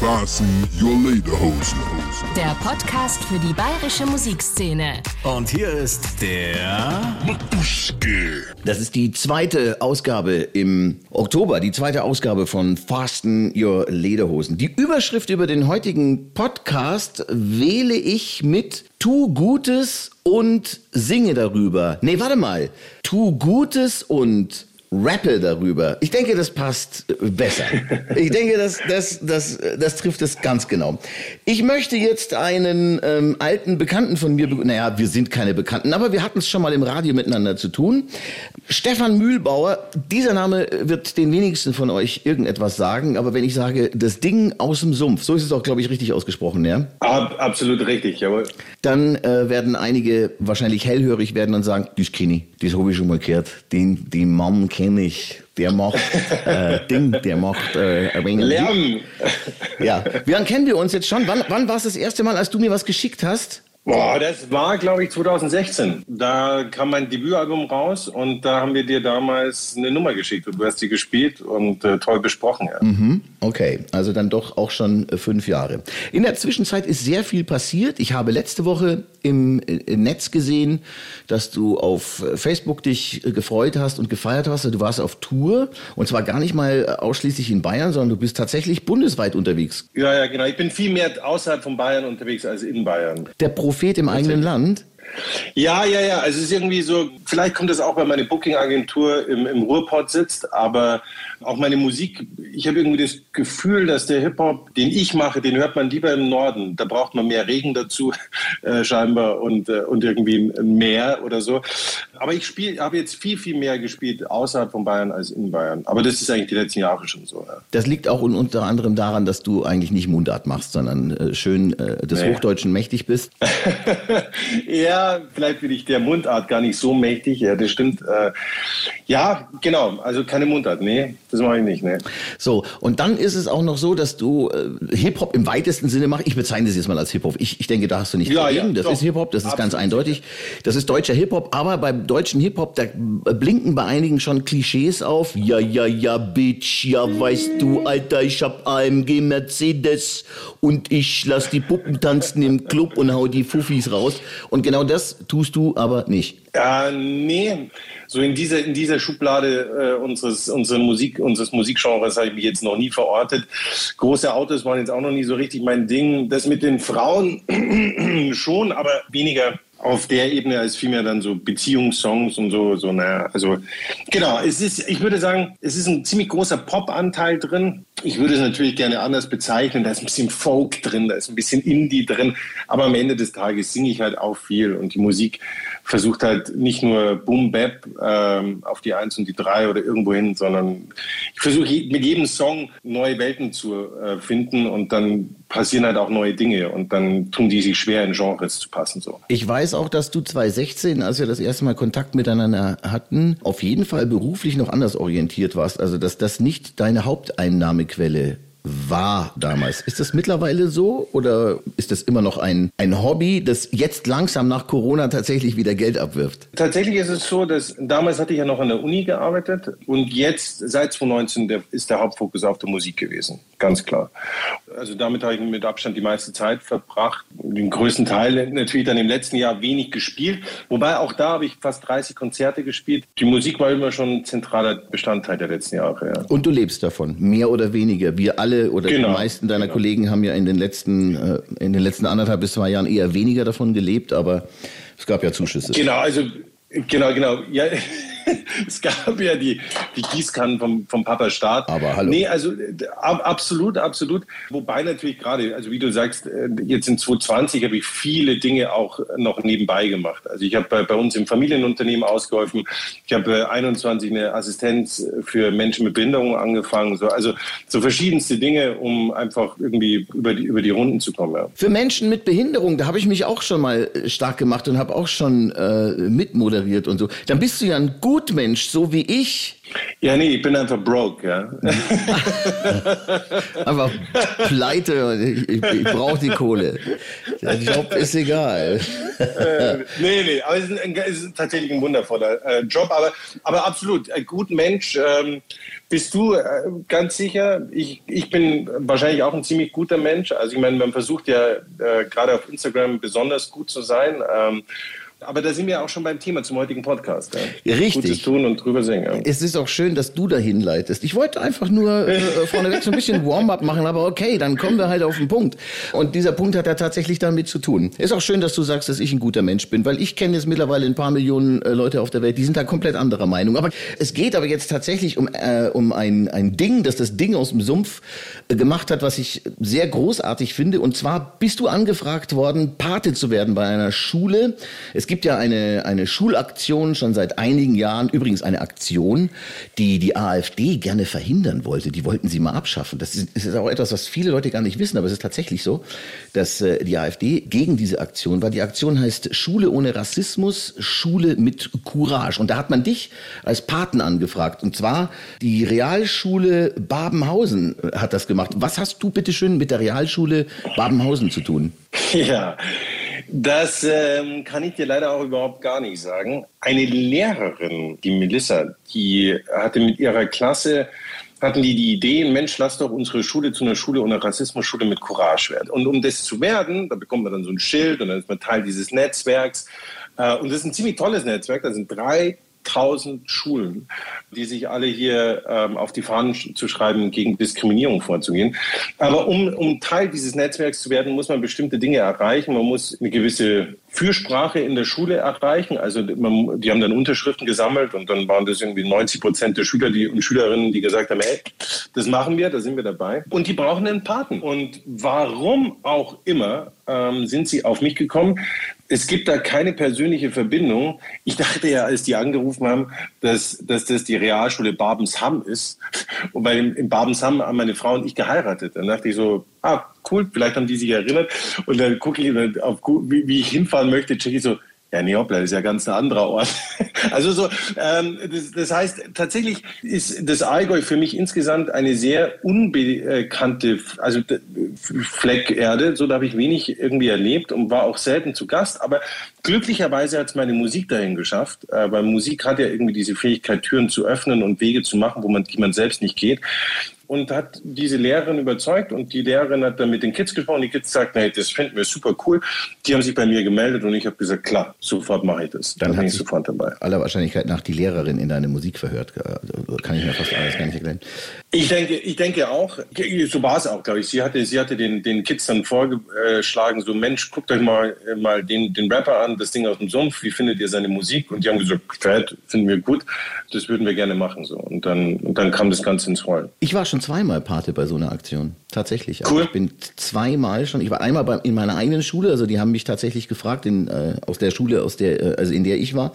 Fasten your Lederhosen. Der Podcast für die bayerische Musikszene. Und hier ist der Matuschke. Das ist die zweite Ausgabe im Oktober, die zweite Ausgabe von Fasten Your Lederhosen. Die Überschrift über den heutigen Podcast wähle ich mit Tu Gutes und singe darüber. Nee, warte mal. Tu Gutes und rappe darüber. Ich denke, das passt besser. Ich denke, das, das, das, das trifft es ganz genau. Ich möchte jetzt einen ähm, alten Bekannten von mir, naja, wir sind keine Bekannten, aber wir hatten es schon mal im Radio miteinander zu tun. Stefan Mühlbauer, dieser Name wird den wenigsten von euch irgendetwas sagen, aber wenn ich sage, das Ding aus dem Sumpf, so ist es auch, glaube ich, richtig ausgesprochen, ja? Ab, absolut richtig, jawohl. dann äh, werden einige wahrscheinlich hellhörig werden und sagen, das kenne ich, das habe ich schon mal gehört, den, den Mann kenne ich, der macht äh, Ding, der macht äh, ein wenig Lärm. Ja, wie lange kennen wir uns jetzt schon? Wann, wann war es das erste Mal, als du mir was geschickt hast? Boah, das war, glaube ich, 2016. Da kam mein Debütalbum raus und da haben wir dir damals eine Nummer geschickt und du hast die gespielt und äh, toll besprochen. Ja. Okay, also dann doch auch schon äh, fünf Jahre. In der Zwischenzeit ist sehr viel passiert. Ich habe letzte Woche im, äh, Netz gesehen, dass du auf äh, Facebook dich gefreut hast und gefeiert hast. Du warst auf Tour und zwar gar nicht mal ausschließlich in Bayern, sondern du bist tatsächlich bundesweit unterwegs. Ja, ja, genau. Ich bin viel mehr außerhalb von Bayern unterwegs als in Bayern. Der Prophet im eigenen Land. Ja, ja, ja. Also es ist irgendwie so, vielleicht kommt das auch, weil meine Booking-Agentur im, im Ruhrpott sitzt, aber auch meine Musik, ich habe irgendwie das Gefühl, dass der Hip-Hop, den ich mache, den hört man lieber im Norden. Da braucht man mehr Regen dazu, äh, scheinbar, und, äh, und irgendwie Meer oder so. Aber ich spiele, habe jetzt viel, viel mehr gespielt außerhalb von Bayern als in Bayern. Aber das ist eigentlich die letzten Jahre schon so. Ja. Das liegt auch un- unter anderem daran, dass du eigentlich nicht Mundart machst, sondern äh, schön äh, des Nee. Hochdeutschen mächtig bist. ja, vielleicht bin ich der Mundart gar nicht so mächtig. Ja, das stimmt. Äh, ja, genau. Also keine Mundart. Nee, das mache ich nicht. Nee. So, und dann ist es auch noch so, dass du äh, Hip-Hop im weitesten Sinne machst. Ich bezeichne das jetzt mal als Hip-Hop. Ich, ich denke, da hast du nicht Ja, dagegen. ja, das doch. ist Hip-Hop, das ist ganz Absolut eindeutig. Das ist deutscher Hip-Hop, aber deutschen Hip-Hop, da blinken bei einigen schon Klischees auf. Ja, ja, ja, Bitch, ja, weißt du, Alter, ich hab AMG Mercedes und ich lass die Puppen tanzen im Club und hau die Fuffis raus. Und genau das tust du aber nicht. Ja, nee. So in dieser, in dieser Schublade äh, unseres, unsere Musik, unseres Musikgenres habe ich mich jetzt noch nie verortet. Große Autos waren jetzt auch noch nie so richtig mein Ding. Das mit den Frauen schon, aber weniger auf der Ebene als vielmehr dann so Beziehungssongs und so, so, naja, also, genau, es ist, ich würde sagen, es ist ein ziemlich großer Pop-Anteil drin. Ich würde es natürlich gerne anders bezeichnen. Da ist ein bisschen Folk drin, da ist ein bisschen Indie drin. Aber am Ende des Tages singe ich halt auch viel und die Musik versucht halt nicht nur Boom Bap ähm, auf die Eins und die Drei oder irgendwo hin, sondern ich versuche mit jedem Song neue Welten zu äh, finden und dann passieren halt auch neue Dinge und dann tun die sich schwer in Genres zu passen so. Ich weiß auch, dass du 2016, als wir das erste Mal Kontakt miteinander hatten, auf jeden Fall beruflich noch anders orientiert warst. Also, dass das nicht deine Haupteinnahmequelle war damals. Ist das mittlerweile so oder ist das immer noch ein, ein Hobby, das jetzt langsam nach Corona tatsächlich wieder Geld abwirft? Tatsächlich ist es so, dass damals hatte ich ja noch an der Uni gearbeitet und jetzt seit 2019 der, ist der Hauptfokus auf der Musik gewesen, ganz klar. Also damit habe ich mit Abstand die meiste Zeit verbracht. Den größten Teil natürlich dann im letzten Jahr wenig gespielt, wobei auch da habe ich fast 30 Konzerte gespielt. Die Musik war immer schon ein zentraler Bestandteil der letzten Jahre. Ja. Und du lebst davon, mehr oder weniger. Wir alle oder Genau, die meisten deiner genau. Kollegen haben ja in den letzten, äh, in den letzten anderthalb bis zwei Jahren eher weniger davon gelebt, aber es gab ja Zuschüsse. Genau, also genau, genau. Ja, es gab ja die, die Gießkannen vom, vom Papa Staat. Aber hallo. Nee, also äh, ab, absolut, absolut. Wobei natürlich gerade, also wie du sagst, äh, jetzt in 2020 habe ich viele Dinge auch noch nebenbei gemacht. Also ich habe bei, bei uns im Familienunternehmen ausgeholfen. Ich habe äh, 21 eine Assistenz für Menschen mit Behinderung angefangen. So, also so verschiedenste Dinge, um einfach irgendwie über die, über die Runden zu kommen. Ja. Für Menschen mit Behinderung, da habe ich mich auch schon mal äh, stark gemacht und habe auch schon äh, mitmoderiert und so. Dann bist du ja ein guter Gutmensch, so wie ich. Ja, nee, ich bin einfach broke, ja. einfach pleite und ich, ich, ich brauche die Kohle. Der Job ist egal. äh, nee, nee, aber es ist, ein, es ist tatsächlich ein wundervoller äh, Job, aber, aber absolut, ein guter Mensch. Ähm, bist du äh, ganz sicher? Ich, ich bin wahrscheinlich auch ein ziemlich guter Mensch. Also ich meine, man versucht ja äh, gerade auf Instagram besonders gut zu sein. Ähm, aber da sind wir auch schon beim Thema zum heutigen Podcast. Ja. Richtig. Gutes tun und drüber singen. Ja. Es ist auch schön, dass du dahin leitest. Ich wollte einfach nur äh, vorneweg so ein bisschen Warm-up machen, aber okay, dann kommen wir halt auf den Punkt. Und dieser Punkt hat ja tatsächlich damit zu tun. Ist auch schön, dass du sagst, dass ich ein guter Mensch bin, weil ich kenne jetzt mittlerweile ein paar Millionen äh, Leute auf der Welt, die sind da komplett anderer Meinung. Aber es geht aber jetzt tatsächlich um, äh, um ein, ein Ding, das das Ding aus dem Sumpf äh, gemacht hat, was ich sehr großartig finde. Und zwar bist du angefragt worden, Pate zu werden bei einer Schule. Es gibt ja eine, eine Schulaktion schon seit einigen Jahren, übrigens eine Aktion, die die AfD gerne verhindern wollte. Die wollten sie mal abschaffen. Das ist, ist auch etwas, was viele Leute gar nicht wissen, aber es ist tatsächlich so, dass äh, die AfD gegen diese Aktion war. Die Aktion heißt Schule ohne Rassismus, Schule mit Courage. Und da hat man dich als Paten angefragt. Und zwar die Realschule Babenhausen hat das gemacht. Was hast du bitte schön mit der Realschule Babenhausen zu tun? Ja, das ähm, kann ich dir leider auch überhaupt gar nicht sagen. Eine Lehrerin, die Melissa, die hatte mit ihrer Klasse hatten die die Idee, Mensch, lass doch unsere Schule zu einer Schule ohne Rassismus, Schule mit Courage werden. Und um das zu werden, da bekommt man dann so ein Schild und dann ist man Teil dieses Netzwerks. Äh, und das ist ein ziemlich tolles Netzwerk. Da sind drei 1000 Schulen, die sich alle hier ähm, auf die Fahnen zu schreiben, gegen Diskriminierung vorzugehen. Aber um, um Teil dieses Netzwerks zu werden, muss man bestimmte Dinge erreichen. Man muss eine gewisse Fürsprache in der Schule erreichen. Also man, die haben dann Unterschriften gesammelt und dann waren das irgendwie 90 Prozent der Schüler die, und Schülerinnen, die gesagt haben, hey, das machen wir, da sind wir dabei. Und die brauchen einen Paten. Und warum auch immer ähm, sind sie auf mich gekommen. Es gibt da keine persönliche Verbindung. Ich dachte ja, als die angerufen haben, dass, dass das die Realschule Babensham ist. Und bei in Babensham haben meine Frau und ich geheiratet. Dann dachte ich so, ah, cool, vielleicht haben die sich erinnert. Und dann gucke ich, auf, wie, wie ich hinfahren möchte, checke ich so, ja, nee, hoppla, das ist ja ganz ein anderer Ort. also so, ähm, das, das, heißt, tatsächlich ist das Allgäu für mich insgesamt eine sehr unbekannte, also Fleckerde. So da habe ich wenig irgendwie erlebt und war auch selten zu Gast. Aber glücklicherweise hat es meine Musik dahin geschafft, äh, weil Musik hat ja irgendwie diese Fähigkeit, Türen zu öffnen und Wege zu machen, wo man, die man selbst nicht geht und hat diese Lehrerin überzeugt und die Lehrerin hat dann mit den Kids gesprochen. Die Kids sagten, hey, das finden wir super cool. Die haben sich bei mir gemeldet und ich habe gesagt, klar, sofort mache ich das. Dann, dann bin ich sofort dabei. Aller Wahrscheinlichkeit nach die Lehrerin in deine Musik verhört. Also, kann ich mir fast alles gar nicht erklären. Ich denke, ich denke auch, so war es auch, glaube ich. Sie hatte, sie hatte den, den Kids dann vorgeschlagen, so Mensch, guckt euch mal, mal den, den Rapper an, das Ding aus dem Sumpf, wie findet ihr seine Musik? Und die haben gesagt, Fred, finden wir gut, das würden wir gerne machen. So. Und, dann, und dann kam das Ganze ins Rollen. Ich war schon zweimal Pate bei so einer Aktion. Tatsächlich. Also cool. Ich bin zweimal schon. Ich war einmal bei, in meiner eigenen Schule, also die haben mich tatsächlich gefragt, in, äh, aus der Schule, aus der, äh, also in der ich war.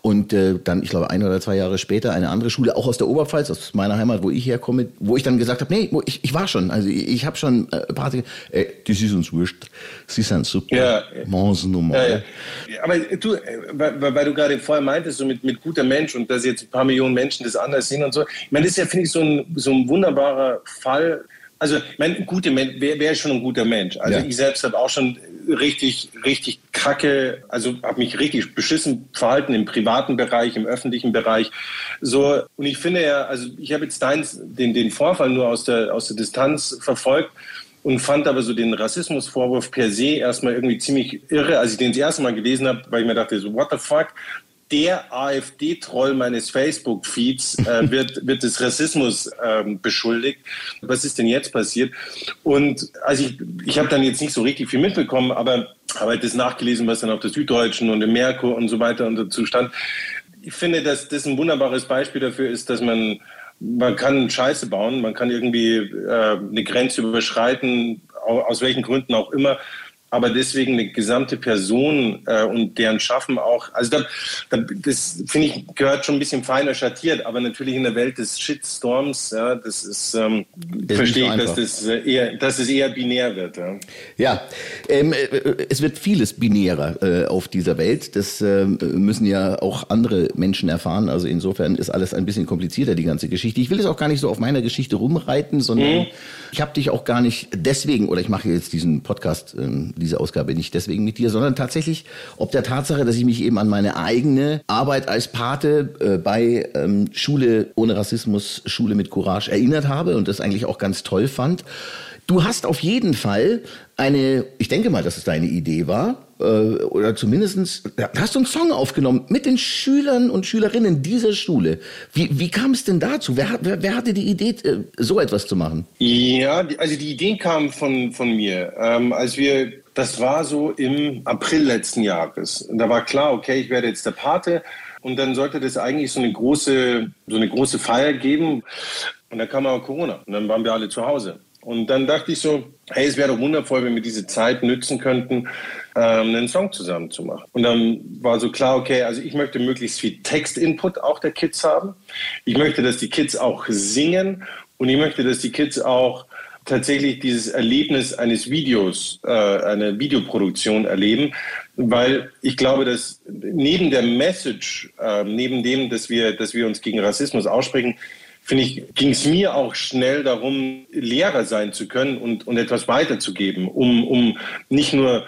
Und äh, dann, ich glaube, ein oder zwei Jahre später eine andere Schule, auch aus der Oberpfalz, aus meiner Heimat, wo ich herkomme, wo ich dann gesagt habe, nee, ich, ich war schon. Also ich, ich habe schon äh, Pate. Ey, das ist uns wurscht. Sie sind super. Ja. normal. Ja, ja. Aber du, äh, weil, weil du gerade vorher meintest, so mit, mit guter Mensch und dass jetzt ein paar Millionen Menschen das anders sehen und so. Ich meine, das ist ja, finde ich, so ein, so ein wunderbarer Fall. Also, mein gute Mensch, wer, wer ist schon ein guter Mensch? Also, ja. ich selbst habe auch schon richtig, richtig kacke, also habe mich richtig beschissen verhalten im privaten Bereich, im öffentlichen Bereich. So, und ich finde ja, also ich habe jetzt deins, den, den Vorfall nur aus der, aus der Distanz verfolgt und fand aber so den Rassismusvorwurf per se erstmal irgendwie ziemlich irre, als ich den das erste Mal gelesen habe, weil ich mir dachte, so, what the fuck? Der AfD-Troll meines Facebook-Feeds äh, wird, wird des Rassismus ähm, beschuldigt. Was ist denn jetzt passiert? Und also ich, ich habe dann jetzt nicht so richtig viel mitbekommen, aber habe das nachgelesen, was dann auf der Süddeutschen und im Merkur und so weiter und dazu stand. Ich finde, dass das ein wunderbares Beispiel dafür ist, dass man man kann Scheiße bauen, man kann irgendwie äh, eine Grenze überschreiten, aus welchen Gründen auch immer. Aber deswegen eine gesamte Person äh, und deren Schaffen auch, also da, da, das finde ich gehört schon ein bisschen feiner schattiert, aber natürlich in der Welt des Shitstorms, ja, das ist, ähm, verstehe ich, dass das, äh, eher, dass es eher binär wird. Ja, ja ähm, äh, es wird vieles binärer äh, auf dieser Welt, das äh, müssen ja auch andere Menschen erfahren, also insofern ist alles ein bisschen komplizierter, die ganze Geschichte. Ich will es auch gar nicht so auf meiner Geschichte rumreiten, sondern mhm. ich habe dich auch gar nicht deswegen, oder ich mache jetzt diesen Podcast, ähm, diese Ausgabe nicht deswegen mit dir, sondern tatsächlich ob der Tatsache, dass ich mich eben an meine eigene Arbeit als Pate äh, bei ähm, Schule ohne Rassismus, Schule mit Courage erinnert habe und das eigentlich auch ganz toll fand. Du hast auf jeden Fall eine, ich denke mal, dass es deine Idee war, äh, oder zumindestens hast du einen Song aufgenommen mit den Schülern und Schülerinnen dieser Schule. Wie, wie kam es denn dazu? Wer, wer, wer hatte die Idee, äh, so etwas zu machen? Ja, also die Idee kam von, von mir. Ähm, als wir, das war so im April letzten Jahres. Und da war klar, okay, ich werde jetzt der Pate. Und dann sollte das eigentlich so eine große, so eine große Feier geben. Und dann kam aber Corona. Und dann waren wir alle zu Hause. Und dann dachte ich so, hey, es wäre doch wundervoll, wenn wir diese Zeit nützen könnten, ähm, einen Song zusammen zu machen. Und dann war so klar, okay, also ich möchte möglichst viel Textinput auch der Kids haben. Ich möchte, dass die Kids auch singen und ich möchte, dass die Kids auch tatsächlich dieses Erlebnis eines Videos, äh, eine Videoproduktion erleben, weil ich glaube, dass neben der Message, äh, neben dem, dass wir, dass wir uns gegen Rassismus aussprechen, finde ich, ging es mir auch schnell darum, Lehrer sein zu können und, und etwas weiterzugeben, um, um nicht nur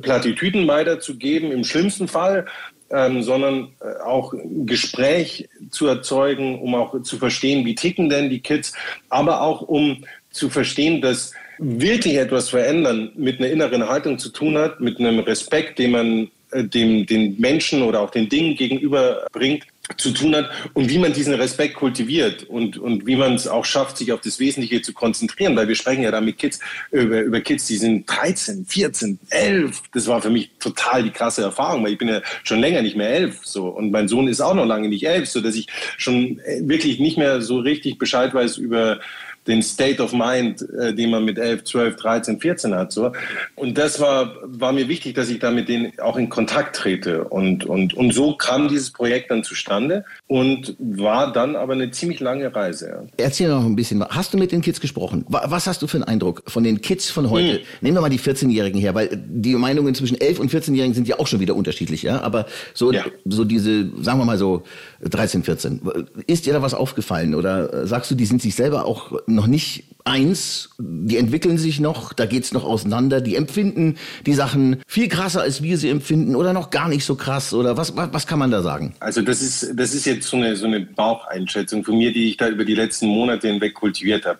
Plattitüden weiterzugeben im schlimmsten Fall, ähm, sondern äh, auch Gespräch zu erzeugen, um auch zu verstehen, wie ticken denn die Kids, aber auch um zu verstehen, dass wirklich etwas verändern mit einer inneren Haltung zu tun hat, mit einem Respekt, den man äh, dem, den Menschen oder auch den Dingen gegenüberbringt zu tun hat und wie man diesen Respekt kultiviert und, und wie man es auch schafft, sich auf das Wesentliche zu konzentrieren, weil wir sprechen ja da mit Kids über, über Kids, die sind 13, 14, 11. Das war für mich total die krasse Erfahrung, weil ich bin ja schon länger nicht mehr elf so und mein Sohn ist auch noch lange nicht elf, so dass ich schon äh, wirklich nicht mehr so richtig Bescheid weiß über den State of Mind, äh, den man mit 11, 12, 13, 14 hat. So. Und das war, war mir wichtig, dass ich da mit denen auch in Kontakt trete. Und, und, und so kam dieses Projekt dann zustande und war dann aber eine ziemlich lange Reise. Ja. Erzähl noch ein bisschen. Hast du mit den Kids gesprochen? Was hast du für einen Eindruck von den Kids von heute? Hm. Nehmen wir mal die 14-Jährigen her, weil die Meinungen zwischen 11 und 14-Jährigen sind ja auch schon wieder unterschiedlich. Ja? Aber so, ja. so diese, sagen wir mal so 13, 14. Ist dir da was aufgefallen? Oder sagst du, die sind sich selber auch noch nicht eins, die entwickeln sich noch, da geht's noch auseinander, die empfinden die Sachen viel krasser, als wir sie empfinden oder noch gar nicht so krass oder was, was, was kann man da sagen? Also das ist, das ist jetzt so eine, so eine Baucheinschätzung von mir, die ich da über die letzten Monate hinweg kultiviert habe.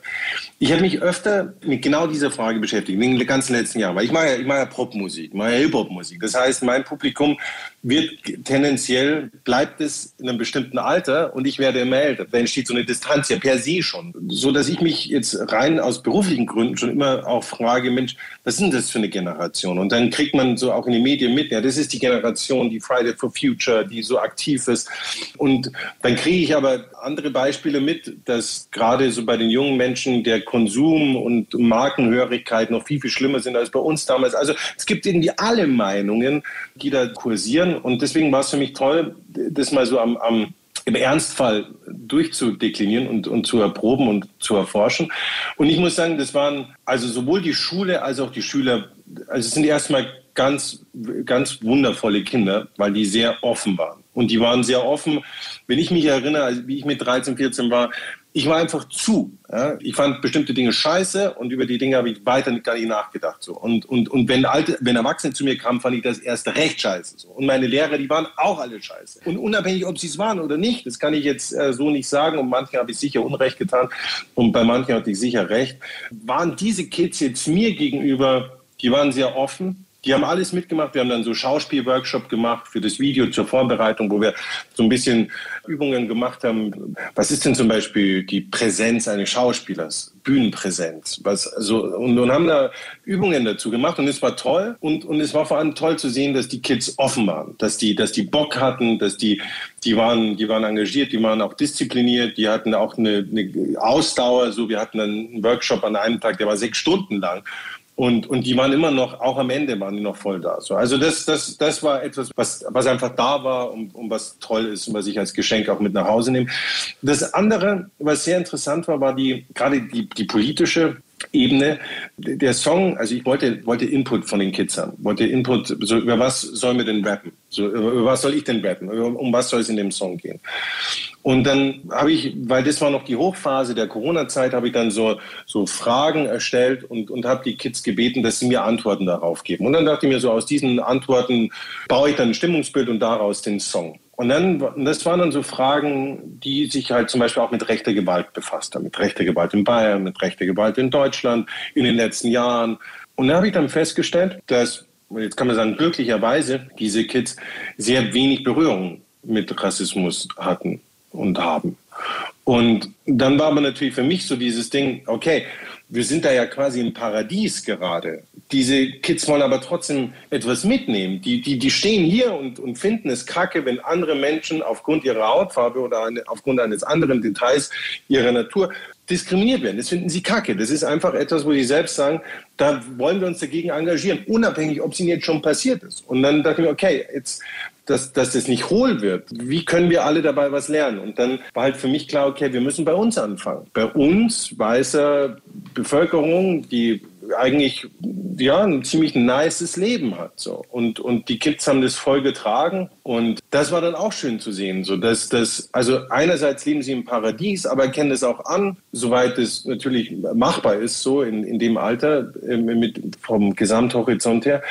Ich habe mich öfter mit genau dieser Frage beschäftigt, in den ganzen letzten Jahren, weil ich mache ja, ich mache ja Popmusik, mache ja Hip-Hop-Musik. Das heißt, mein Publikum wird tendenziell, bleibt es in einem bestimmten Alter und ich werde immer älter. Da entsteht so eine Distanz ja per se schon. So dass ich mich jetzt rein aus beruflichen Gründen schon immer auch frage, Mensch, was denn das für eine Generation? Und dann kriegt man so auch in den Medien mit, ja, das ist die Generation, die Friday for Future, die so aktiv ist. Und dann kriege ich aber andere Beispiele mit, dass gerade so bei den jungen Menschen der Konsum und Markenhörigkeit noch viel, viel schlimmer sind als bei uns damals. Also es gibt irgendwie alle Meinungen, die da kursieren. Und deswegen war es für mich toll, das mal so am, am im Ernstfall durchzudeklinieren und, und zu erproben und zu erforschen. Und ich muss sagen, das waren also sowohl die Schule als auch die Schüler, also es sind erstmal ganz, ganz wundervolle Kinder, weil die sehr offen waren. Und die waren sehr offen. Wenn ich mich erinnere, wie ich mit 13, 14 war, ich war einfach zu. Ja? Ich fand bestimmte Dinge scheiße und über die Dinge habe ich weiter gar nicht nachgedacht. So. Und, und, und wenn, alte, wenn Erwachsene zu mir kamen, fand ich das erst recht scheiße. So. Und meine Lehrer, die waren auch alle scheiße. Und unabhängig, ob sie es waren oder nicht, das kann ich jetzt äh, so nicht sagen. Und manchen habe ich sicher Unrecht getan und bei manchen hatte ich sicher recht. Waren diese Kids jetzt mir gegenüber, die waren sehr offen, die haben alles mitgemacht. Wir haben dann so Schauspielworkshop gemacht für das Video zur Vorbereitung, wo wir so ein bisschen Übungen gemacht haben. Was ist denn zum Beispiel die Präsenz eines Schauspielers? Bühnenpräsenz. Was, so, und, und haben da Übungen dazu gemacht und es war toll. Und, und es war vor allem toll zu sehen, dass die Kids offen waren, dass die, dass die Bock hatten, dass die, die waren, die waren engagiert, die waren auch diszipliniert, die hatten auch eine, eine Ausdauer. So, wir hatten einen Workshop an einem Tag, der war sechs Stunden lang. Und, und die waren immer noch, auch am Ende waren die noch voll da. So, also das, das, das war etwas, was, was einfach da war und, und was toll ist und was ich als Geschenk auch mit nach Hause nehme. Das andere, was sehr interessant war, war die, gerade die, die politische Ebene. Der Song, also ich wollte, wollte Input von den Kids haben, wollte Input, so über was sollen wir denn rappen? So, über was soll ich denn rappen? Um was soll es in dem Song gehen? Und dann habe ich, weil das war noch die Hochphase der Corona-Zeit, habe ich dann so, so Fragen erstellt und, und habe die Kids gebeten, dass sie mir Antworten darauf geben. Und dann dachte ich mir so, aus diesen Antworten baue ich dann ein Stimmungsbild und daraus den Song. Und dann, das waren dann so Fragen, die sich halt zum Beispiel auch mit rechter Gewalt befasst haben. Mit rechter Gewalt in Bayern, mit rechter Gewalt in Deutschland in den letzten Jahren. Und da habe ich dann festgestellt, dass, jetzt kann man sagen, glücklicherweise diese Kids sehr wenig Berührung mit Rassismus hatten und haben. Und dann war aber natürlich für mich so dieses Ding, okay, wir sind da ja quasi im Paradies gerade. Diese Kids wollen aber trotzdem etwas mitnehmen. Die, die, die stehen hier und, und finden es kacke, wenn andere Menschen aufgrund ihrer Hautfarbe oder eine, aufgrund eines anderen Details ihrer Natur diskriminiert werden. Das finden sie kacke. Das ist einfach etwas, wo sie selbst sagen, da wollen wir uns dagegen engagieren, unabhängig, ob es ihnen jetzt schon passiert ist. Und dann dachte ich mir, okay, jetzt dass, dass das nicht hohl wird. Wie können wir alle dabei was lernen? Und dann war halt für mich klar, okay, wir müssen bei uns anfangen. Bei uns, weißer Bevölkerung, die eigentlich ja ein ziemlich nices Leben hat so. Und und die Kids haben das voll getragen und das war dann auch schön zu sehen so dass das also einerseits leben sie im Paradies aber erkennen es auch an soweit es natürlich machbar ist so in, in dem Alter äh, mit vom Gesamthorizont her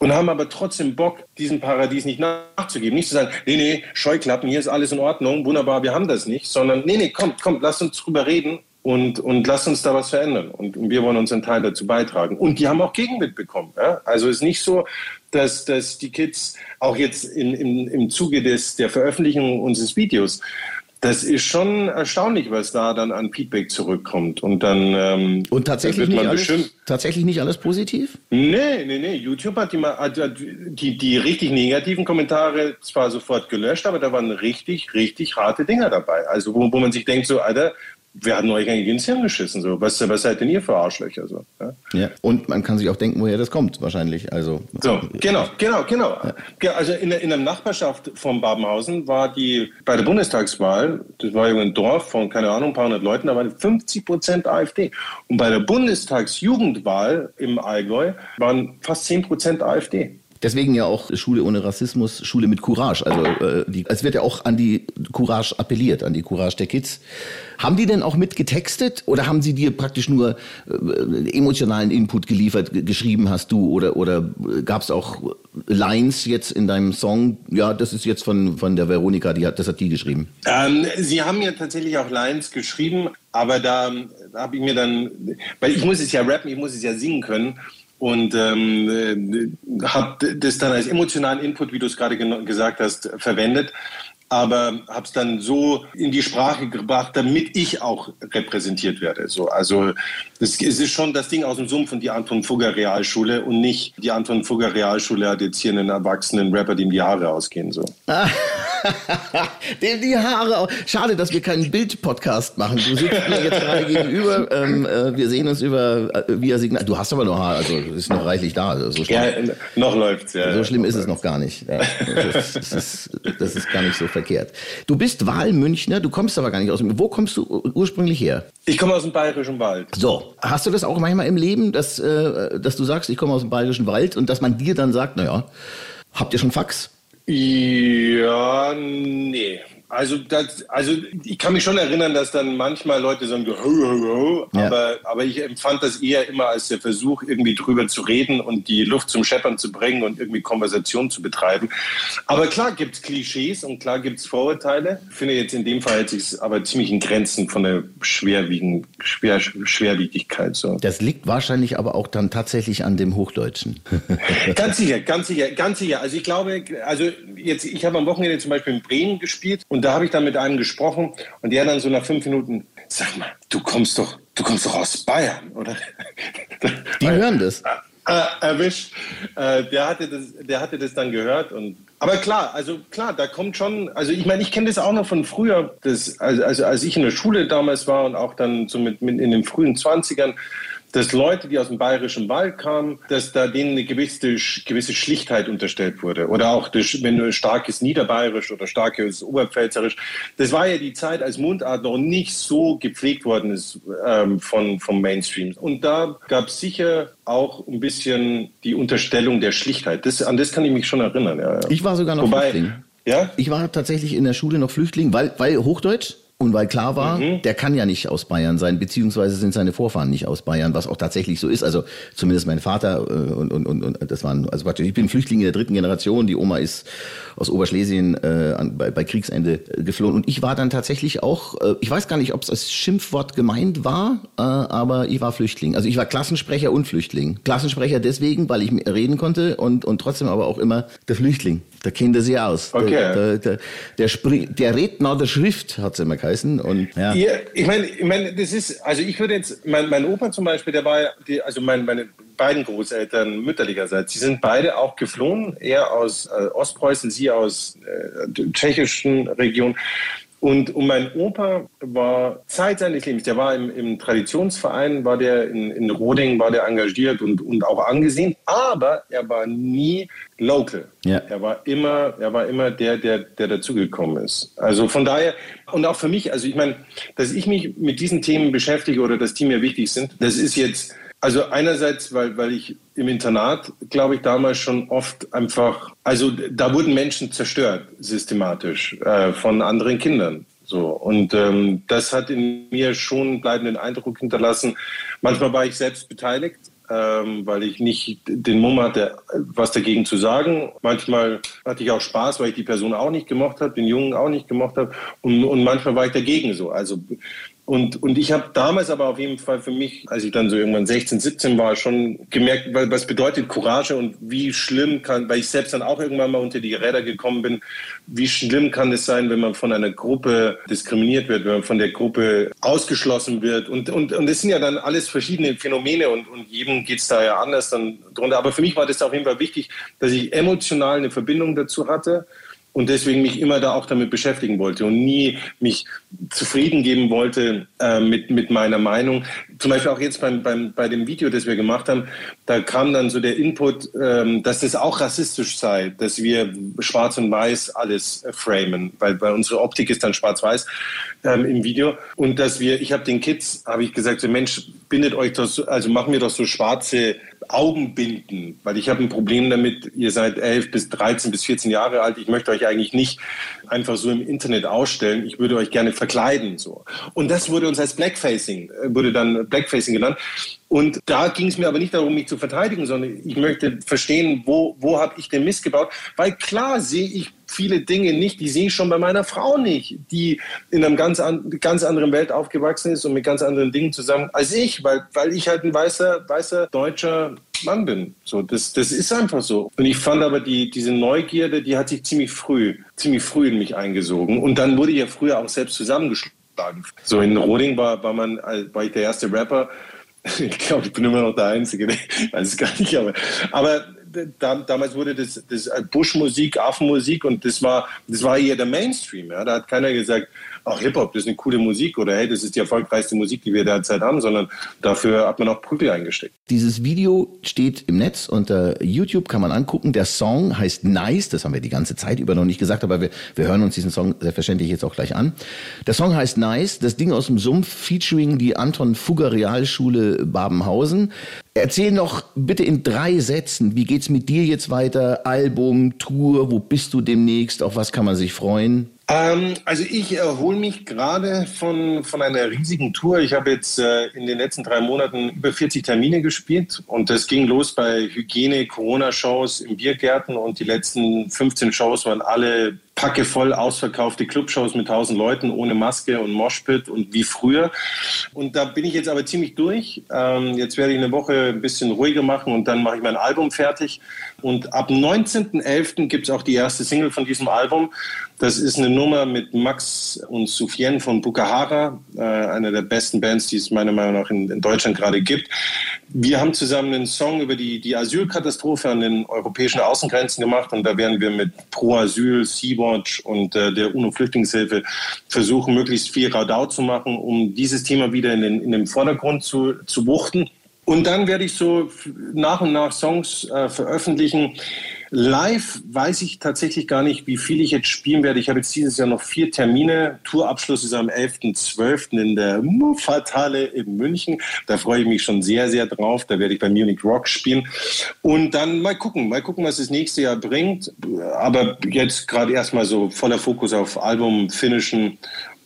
und haben aber trotzdem Bock diesem Paradies nicht nachzugeben. Nicht zu sagen nee nee Scheuklappen hier ist alles in Ordnung wunderbar wir haben das nicht sondern nee nee komm komm lass uns drüber reden und, und lasst uns da was verändern. Und, und, wir wollen unseren Teil dazu beitragen. Und die haben auch Gegenwind bekommen. Ja? Also es ist nicht so, dass, dass die Kids auch jetzt in, in, im Zuge des, der Veröffentlichung unseres Videos, das ist schon erstaunlich, was da dann an Feedback zurückkommt. Und dann ähm, und tatsächlich nicht, alles, tatsächlich nicht alles positiv? Nee, nee, nee. YouTube hat die, die, die richtig negativen Kommentare zwar sofort gelöscht, aber da waren richtig, richtig harte Dinger dabei. Also wo, wo man sich denkt, so, Alter, wir hatten euch eigentlich ins Hirn geschissen. So. Was, was seid denn ihr für Arschlöcher? So, ja? ja? und man kann sich auch denken, woher das kommt, wahrscheinlich. Also, so, genau, genau, genau. Ja. Also in, in der Nachbarschaft von Babenhausen war die, bei der Bundestagswahl, das war ein Dorf von, keine Ahnung, ein paar hundert Leuten, da waren 50 Prozent AfD. Und bei der Bundestagsjugendwahl im Allgäu waren fast 10 Prozent AfD. Deswegen ja auch Schule ohne Rassismus, Schule mit Courage. Also äh, die, es wird ja auch an die Courage appelliert, an die Courage der Kids. Haben die denn auch mit getextet oder haben sie dir praktisch nur äh, emotionalen Input geliefert, geschrieben hast du oder oder gab es auch Lines jetzt in deinem Song? Ja, das ist jetzt von von der Veronika, die hat das hat die geschrieben. Ähm, sie haben mir tatsächlich auch Lines geschrieben, aber da, da habe ich mir dann, weil ich muss es ja rappen, ich muss es ja singen können und ähm, äh, habe das dann als emotionalen Input, wie du es gerade gesagt hast, verwendet aber habe es dann so in die Sprache gebracht, damit ich auch repräsentiert werde. So, also es, ist schon das Ding aus dem Sumpf und die Anton Fugger Realschule und nicht die Anton Fugger Realschule hat jetzt hier einen erwachsenen Rapper, dem die Haare ausgehen. So. dem die Haare Schade, dass wir keinen Bild-Podcast machen. Du sitzt mir jetzt gerade gegenüber. Ähm, äh, wir sehen uns über äh, via Signal. Du hast aber noch Haare, also ist noch reichlich da. Also so ja, noch läuft's ja. So schlimm ist es noch gar nicht. Ja, das, das, ist, das ist gar nicht so verkehrt. Du bist Wahlmünchner, du kommst aber gar nicht aus dem. Wo kommst du ursprünglich her? Ich komme aus dem Bayerischen Wald. So, hast du das auch manchmal im Leben, dass, äh, dass du sagst, ich komme aus dem Bayerischen Wald und dass man dir dann sagt, naja, habt ihr schon Fax? Ja, nee. Also, das, also ich kann mich schon erinnern, dass dann manchmal Leute sagen, ho, ho, ho, ja. aber, aber ich empfand das eher immer als der Versuch, irgendwie drüber zu reden und die Luft zum Scheppern zu bringen und irgendwie Konversation zu betreiben. Aber klar gibt es Klischees und klar gibt es Vorurteile. Ich finde jetzt in dem Fall hält sich aber ziemlich in Grenzen von der Schwerwiegen, Schwer, Schwerwiedigkeit. So. Das liegt wahrscheinlich aber auch dann tatsächlich an dem Hochdeutschen. ganz sicher, ganz sicher, ganz sicher. Also ich glaube, also jetzt, ich habe am Wochenende zum Beispiel in Bremen gespielt und da habe ich dann mit einem gesprochen und der dann so nach fünf Minuten, sag mal, du kommst doch, du kommst doch aus Bayern, oder? Die hören das. Äh, erwischt. Äh, der, hatte das, der hatte das dann gehört. Und, aber klar, also klar, da kommt schon, also ich meine, ich kenne das auch noch von früher, das, also, also als ich in der Schule damals war und auch dann so mit, mit in den frühen 20ern, dass Leute, die aus dem bayerischen Wald kamen, dass da denen eine gewisse, gewisse Schlichtheit unterstellt wurde. Oder auch, das, wenn du starkes Niederbayerisch oder starkes Oberpfälzerisch. Das war ja die Zeit, als Mundart noch nicht so gepflegt worden ist ähm, von, vom Mainstream. Und da gab es sicher auch ein bisschen die Unterstellung der Schlichtheit. Das, an das kann ich mich schon erinnern. Ja, ja. Ich war sogar noch Wobei, Flüchtling. Ja? Ich war tatsächlich in der Schule noch Flüchtling, weil, weil Hochdeutsch und weil klar war, Mhm. der kann ja nicht aus Bayern sein, beziehungsweise sind seine Vorfahren nicht aus Bayern, was auch tatsächlich so ist. Also zumindest mein Vater äh, und, und, und, und das waren, also ich bin Flüchtling in der dritten Generation, die Oma ist aus Oberschlesien äh, an, bei, bei Kriegsende äh, geflohen. Und ich war dann tatsächlich auch, äh, ich weiß gar nicht, ob es als Schimpfwort gemeint war, äh, aber ich war Flüchtling. Also ich war Klassensprecher und Flüchtling. Klassensprecher deswegen, weil ich reden konnte und, und trotzdem aber auch immer der Flüchtling. Da kennt er sie aus. Okay. Der, der, der, der, der Redner der Schrift hat es immer geheißen. Und, ja. Ja, ich meine, ich meine, das ist, also ich würde jetzt, mein, mein Opa zum Beispiel, der war, ja- die, also mein, meine beiden Großeltern mütterlicherseits, die sind beide auch geflohen, er aus äh, Ostpreußen, sie aus äh, der tschechischen Region. Und, und mein Opa war Zeit seines Lebens, der war im, im Traditionsverein, war der in, in Roding, war der engagiert und, und auch angesehen, aber er war nie local. Ja. Er war immer, er war immer der, der, der dazugekommen ist. Also von daher, und auch für mich, also ich meine, dass ich mich mit diesen Themen beschäftige oder dass die mir wichtig sind, das ist jetzt, also einerseits, weil, weil ich im Internat, glaube ich, damals schon oft einfach, also da wurden Menschen zerstört, systematisch, äh, von anderen Kindern. So, und ähm, das hat in mir schon einen bleibenden Eindruck hinterlassen. Manchmal war ich selbst beteiligt, ähm, weil ich nicht den Mumm hatte, was dagegen zu sagen. Manchmal hatte ich auch Spaß, weil ich die Person auch nicht gemocht habe, den Jungen auch nicht gemocht habe. Und, und manchmal war ich dagegen so. Also und, und ich habe damals aber auf jeden Fall für mich, als ich dann so irgendwann 16, 17 war, schon gemerkt, was bedeutet Courage und wie schlimm kann, weil ich selbst dann auch irgendwann mal unter die Räder gekommen bin, wie schlimm kann es sein, wenn man von einer Gruppe diskriminiert wird, wenn man von der Gruppe ausgeschlossen wird. Und, und, und das sind ja dann alles verschiedene Phänomene und, und jedem geht es da ja anders dann drunter. Aber für mich war das auf jeden Fall wichtig, dass ich emotional eine Verbindung dazu hatte und deswegen mich immer da auch damit beschäftigen wollte und nie mich zufrieden geben wollte äh, mit, mit meiner Meinung. Zum Beispiel auch jetzt beim, beim, bei dem Video, das wir gemacht haben, da kam dann so der Input, ähm, dass das auch rassistisch sei, dass wir schwarz und weiß alles äh, framen, weil, weil unsere Optik ist dann schwarz-weiß ähm, im Video. Und dass wir, ich habe den Kids, habe ich gesagt, so Mensch, bindet euch so, also machen wir doch so schwarze Augenbinden, weil ich habe ein Problem damit, ihr seid 11 bis 13 bis 14 Jahre alt, ich möchte euch eigentlich nicht einfach so im Internet ausstellen, ich würde euch gerne verkleiden. so. Und das wurde uns als Blackfacing, äh, wurde dann Blackfacing genannt. Und da ging es mir aber nicht darum, mich zu verteidigen, sondern ich möchte verstehen, wo, wo habe ich den Mist gebaut. Weil klar sehe ich viele Dinge nicht, die sehe ich schon bei meiner Frau nicht, die in einer ganz, an, ganz anderen Welt aufgewachsen ist und mit ganz anderen Dingen zusammen als ich, weil, weil ich halt ein weißer, weißer deutscher Mann bin. So, das, das ist einfach so. Und ich fand aber die, diese Neugierde, die hat sich ziemlich früh, ziemlich früh in mich eingesogen. Und dann wurde ich ja früher auch selbst zusammengeschlagen. So in Roding war, war man, äh, war ich der erste Rapper. Ich glaube, ich bin immer noch der Einzige, ich weiß es gar nicht, aber, aber da, damals wurde das, das Buschmusik, Affenmusik und das war, das war eher der Mainstream. Ja? Da hat keiner gesagt, ach Hip-Hop, das ist eine coole Musik oder hey, das ist die erfolgreichste Musik, die wir derzeit haben, sondern dafür hat man auch Prügel eingesteckt. Dieses Video steht im Netz unter YouTube, kann man angucken. Der Song heißt Nice, das haben wir die ganze Zeit über noch nicht gesagt, aber wir, wir hören uns diesen Song selbstverständlich jetzt auch gleich an. Der Song heißt Nice, das Ding aus dem Sumpf, featuring die Anton Fugger Realschule Babenhausen. Erzähl noch bitte in drei Sätzen, wie geht's mit dir jetzt weiter? Album, Tour, wo bist du demnächst? Auf was kann man sich freuen? Ähm, also ich erhole mich gerade von, von einer riesigen Tour. Ich habe jetzt äh, in den letzten drei Monaten über 40 Termine gespielt und das ging los bei Hygiene, Corona-Shows im Biergärten und die letzten 15 Shows waren alle packevoll ausverkaufte Clubshows mit 1000 Leuten ohne Maske und Moshpit und wie früher. Und da bin ich jetzt aber ziemlich durch. Ähm, jetzt werde ich eine Woche ein bisschen ruhiger machen und dann mache ich mein Album fertig. Und ab 19.11. gibt es auch die erste Single von diesem Album. Das ist eine Nummer mit Max und Soufiane von Bukahara, äh, einer der besten Bands, die es meiner Meinung nach in, in Deutschland gerade gibt. Wir haben zusammen einen Song über die, die Asylkatastrophe an den europäischen Außengrenzen gemacht und da werden wir mit Pro Asyl, Sea-Watch und äh, der UNO-Flüchtlingshilfe versuchen, möglichst viel Radau zu machen, um dieses Thema wieder in den, in den Vordergrund zu, zu wuchten. Und dann werde ich so nach und nach Songs äh, veröffentlichen. Live weiß ich tatsächlich gar nicht, wie viel ich jetzt spielen werde. Ich habe jetzt dieses Jahr noch vier Termine. Tourabschluss ist am 11.12. in der Muffathalle in München. Da freue ich mich schon sehr, sehr drauf. Da werde ich bei Munich Rock spielen. Und dann mal gucken, mal gucken, was das nächste Jahr bringt. Aber jetzt gerade erstmal so voller Fokus auf Album finishen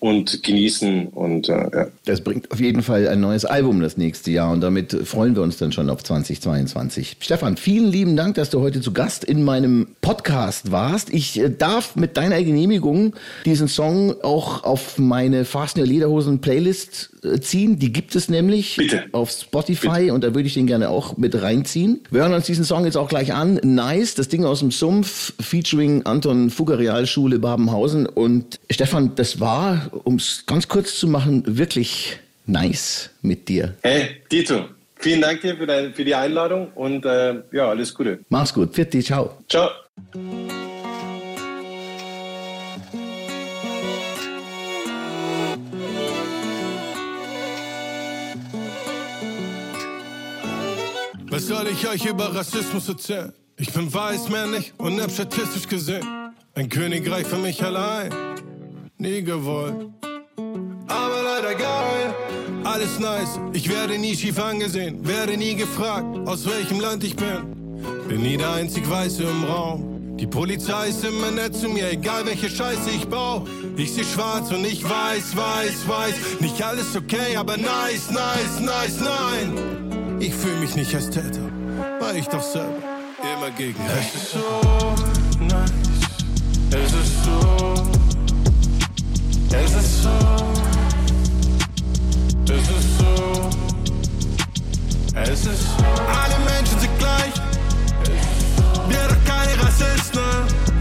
und genießen. Und äh, ja. Das bringt auf jeden Fall ein neues Album das nächste Jahr und damit freuen wir uns dann schon auf 2022. Stefan, vielen lieben Dank, dass du heute zu Gast in meinem Podcast warst. Ich äh, darf mit deiner Genehmigung diesen Song auch auf meine Fastener Lederhosen Playlist äh, ziehen. Die gibt es nämlich Bitte. auf Spotify Bitte. und da würde ich den gerne auch mit reinziehen. Wir hören uns diesen Song jetzt auch gleich an. Nice, das Ding aus dem Sumpf, featuring Anton Fugger Realschule Babenhausen. Und Stefan, das war, um es ganz kurz zu machen, wirklich nice mit dir. Hey, Dito. Vielen Dank dir für, dein, für die Einladung und äh, ja, alles Gute. Mach's gut. Pfiat ciao. Ciao. Was soll ich euch über Rassismus erzählen? Ich bin weiß, männlich und hab statistisch gesehen ein Königreich für mich allein. Nie gewollt. Aber leider geil. Alles nice. Ich werde nie schief angesehen, werde nie gefragt, aus welchem Land ich bin. Bin nie der einzig Weiße im Raum. Die Polizei ist immer nett zu mir, egal welche Scheiße ich baue. Ich seh schwarz und ich weiß, weiß, weiß. Nicht alles okay, aber nice, nice, nice, nein. Ich fühle mich nicht als Täter, war ich doch selber immer gegen Recht. Es ist so nice, es ist so, es ist so, es ist so, es ist so. Alle Menschen sind gleich, wir doch keine Rassisten.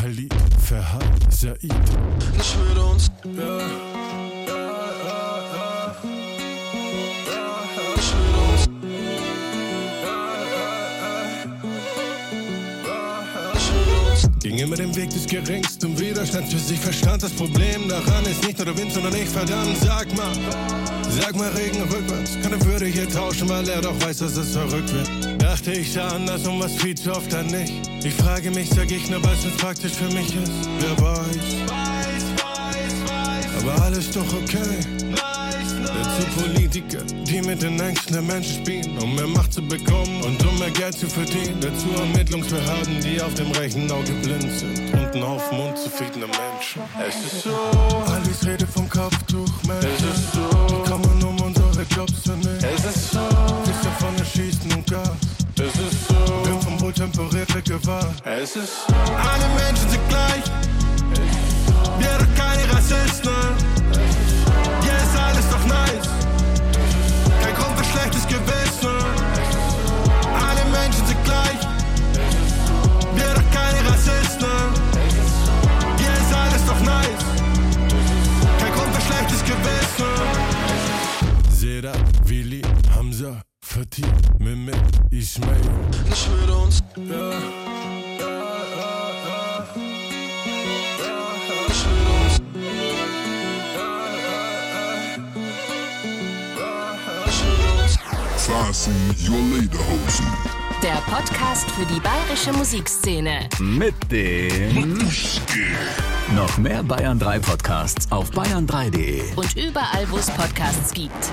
Michel, Halid, Ferhat, Said. Nicht mit uns. Ja, Ging immer den Weg des geringsten Widerstands, bis ich verstand, das Problem daran ist nicht nur der Wind, sondern ich, verdammt, sag mal. Sag mal Regen rückwärts, keine Würde hier tauschen, weil er doch weiß, dass es verrückt wird. Dachte ich sah anders und was viel zu oft dann nicht. Ich frage mich, sag ich nur, was es praktisch für mich ist. Wer weiß, aber alles doch okay. Dazu Politiker, die mit den Ängsten der Menschen spielen, um mehr Macht zu bekommen und um mehr Geld zu verdienen. Dazu Ermittlungsbehörden, die auf dem rechten Auge blind sind und einen Haufen unzufriedener Menschen. Es ist so, Alice redet vom Kopftuch, Mensch. Es ist so, wir kommen um unsere Jobs zu nehmen. Es ist so, Fischer von der Schießen und Gas. Es ist so, wird vom wohl temperierte Gewalt. Es ist so, alle Menschen sind gleich. Fasten your lederhosen. Der Podcast für die bayerische Musikszene. Mit dem noch mehr Bayern 3 Podcasts auf bayern3.de. Und überall, wo es Podcasts gibt.